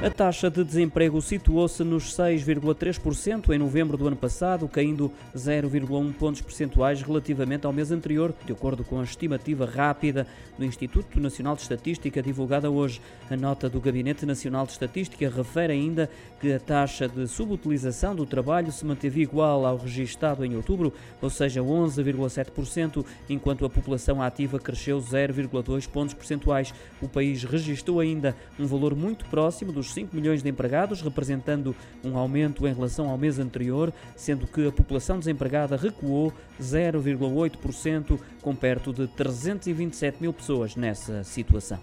A taxa de desemprego situou-se nos 6,3% em novembro do ano passado, caindo 0,1 pontos percentuais relativamente ao mês anterior, de acordo com a estimativa rápida do Instituto Nacional de Estatística divulgada hoje. A nota do Gabinete Nacional de Estatística refere ainda que a taxa de subutilização do trabalho se manteve igual ao registado em outubro, ou seja, 11,7%, enquanto a população ativa cresceu 0,2 pontos percentuais. O país registrou ainda um valor muito próximo dos 5 milhões de empregados, representando um aumento em relação ao mês anterior, sendo que a população desempregada recuou 0,8%, com perto de 327 mil pessoas nessa situação.